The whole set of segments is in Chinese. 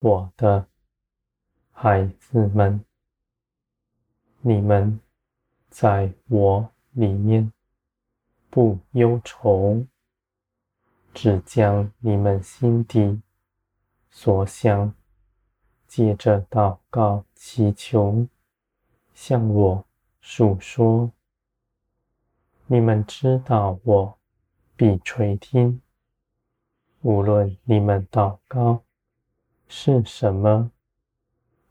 我的孩子们，你们在我里面不忧愁，只将你们心底所想，借着祷告祈求，向我诉说。你们知道我必垂听，无论你们祷告是什么，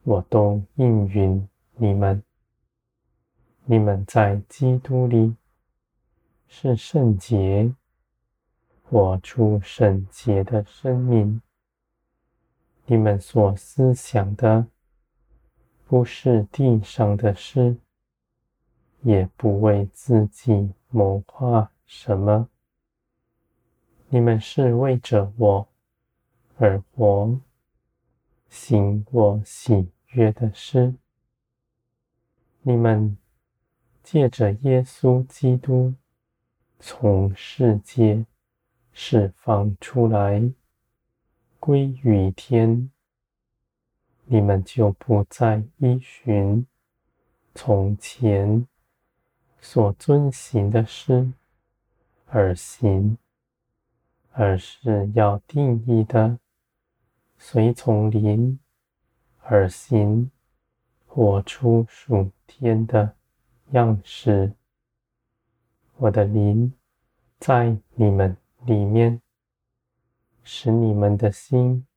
我都应允你们。你们在基督里是圣洁，活出圣洁的生命。你们所思想的不是地上的事，也不为自己。谋划什么？你们是为着我而活，行我喜悦的事。你们借着耶稣基督从世界释放出来，归于天，你们就不再依循从前。所遵行的事而行，而是要定义的随从灵而行，活出属天的样式。我的灵在你们里面，使你们的心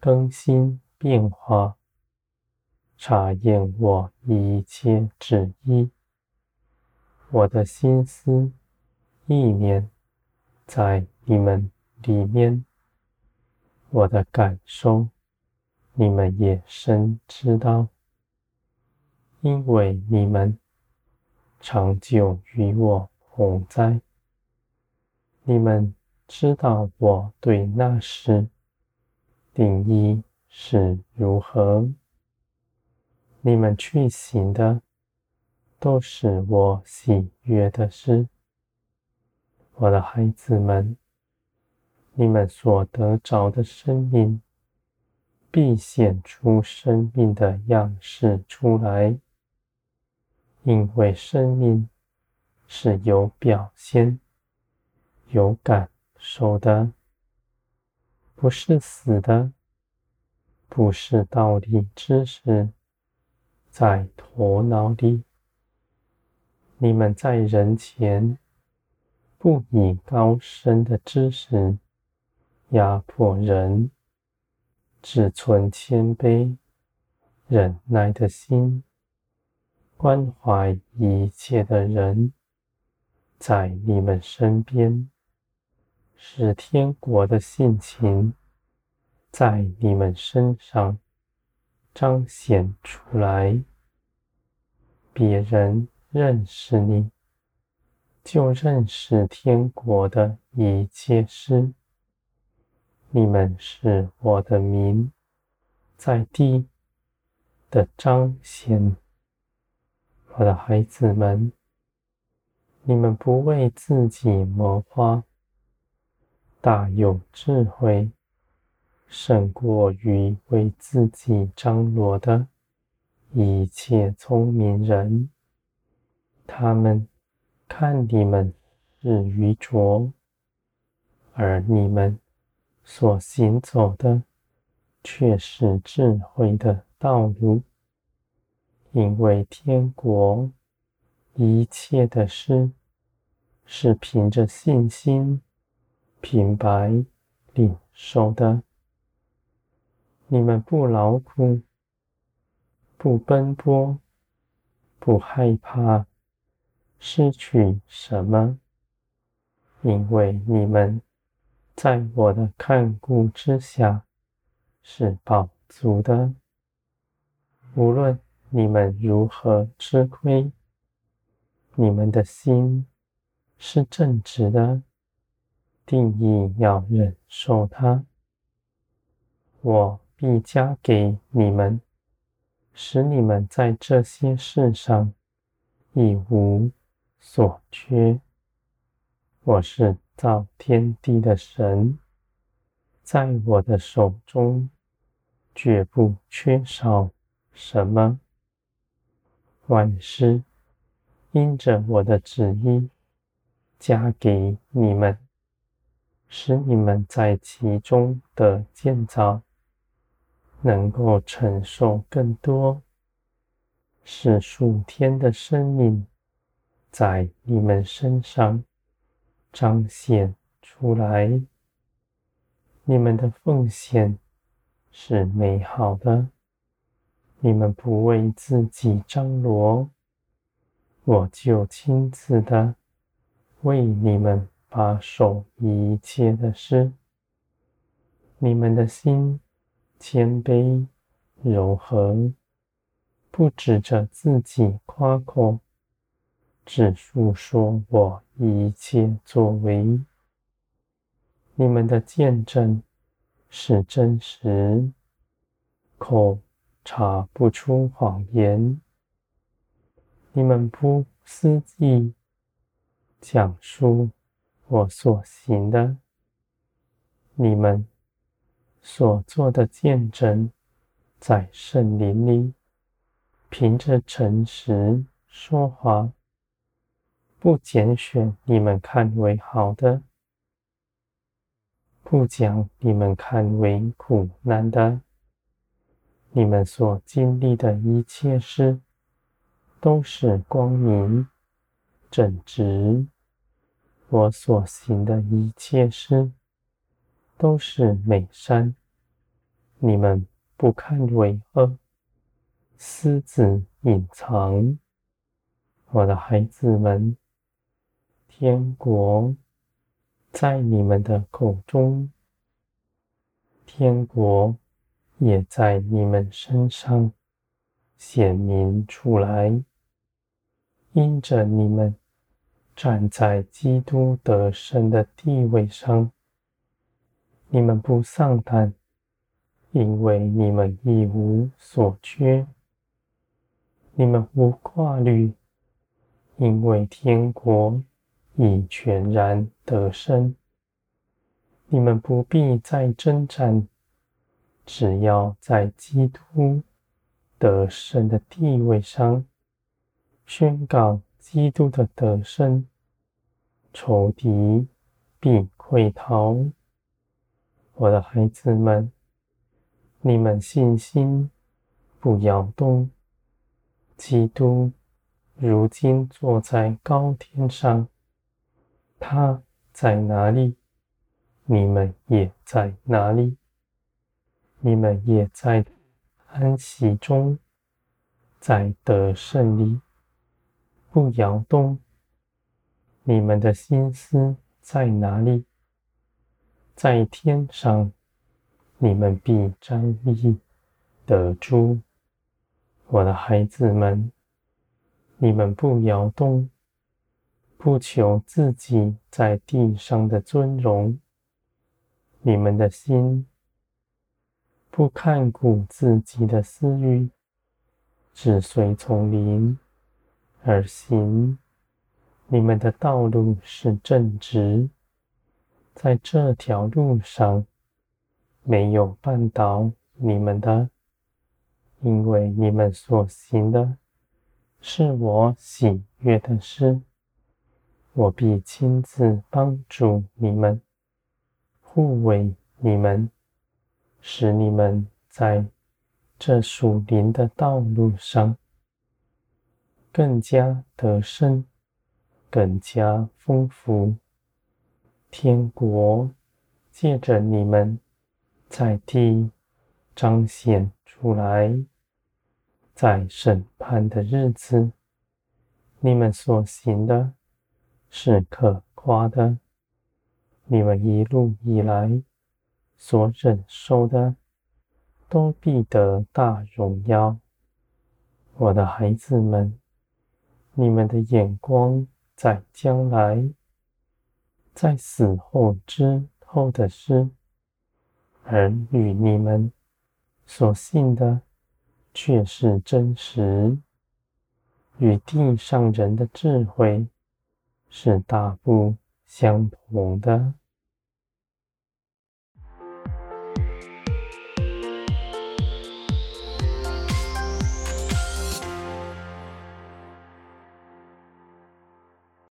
更新变化，查验我一切旨意。我的心思意念在你们里面，我的感受你们也深知道，因为你们长久与我同在，你们知道我对那时定义是如何，你们去行的。都是我喜悦的事，我的孩子们，你们所得着的生命，必显出生命的样式出来，因为生命是有表现、有感受的，不是死的，不是道理知识在头脑里。你们在人前不以高深的知识压迫人，只存谦卑忍耐的心，关怀一切的人，在你们身边，使天国的性情在你们身上彰显出来，别人。认识你，就认识天国的一切事。你们是我的名在地的彰显，我的孩子们，你们不为自己谋划，大有智慧，胜过于为自己张罗的一切聪明人。他们看你们是愚拙，而你们所行走的却是智慧的道路。因为天国一切的事是凭着信心平白领受的。你们不劳苦，不奔波，不害怕。失去什么？因为你们在我的看顾之下是饱足的。无论你们如何吃亏，你们的心是正直的，定义要忍受它。我必加给你们，使你们在这些事上一无所缺。我是造天地的神，在我的手中绝不缺少什么。万事因着我的旨意加给你们，使你们在其中的建造能够承受更多，使数天的生命在你们身上彰显出来。你们的奉献是美好的，你们不为自己张罗，我就亲自的为你们把守一切的事。你们的心谦卑柔和，不指着自己夸口，只述说我一切作为。你们的见证是真实，口查不出谎言。你们不私议讲述我所行的，你们所做的见证，在圣灵里，凭着诚实说话，不拣选你们看为好的。不将你们看为苦难的，你们所经历的一切事，都是光明正直；我所行的一切事，都是美善。你们不看为恶，私自隐藏。我的孩子们，天国。在你们的口中，天国也在你们身上显明出来。因着你们站在基督得胜的地位上，你们不丧胆，因为你们一无所缺；你们无挂虑，因为天国。已全然得胜，你们不必再征战，只要在基督得胜的地位上宣告基督的得胜，仇敌必溃逃。我的孩子们，你们信心不摇动，基督如今坐在高天上。他在哪里，你们也在哪里。你们也在安息中，在得胜利，不摇动。你们的心思在哪里？在天上，你们必站立得住。我的孩子们，你们不摇动。不求自己在地上的尊荣，你们的心不看顾自己的私欲，只随从灵而行。你们的道路是正直，在这条路上没有绊倒你们的，因为你们所行的是我喜悦的事。我必亲自帮助你们，护卫你们，使你们在这属灵的道路上更加得胜，更加丰富。天国借着你们在地彰显出来，在审判的日子，你们所行的。是可夸的，你们一路以来所忍受的，都必得大荣耀。我的孩子们，你们的眼光在将来，在死后之后的事，而与你们所信的却是真实，与地上人的智慧。是大不相同的。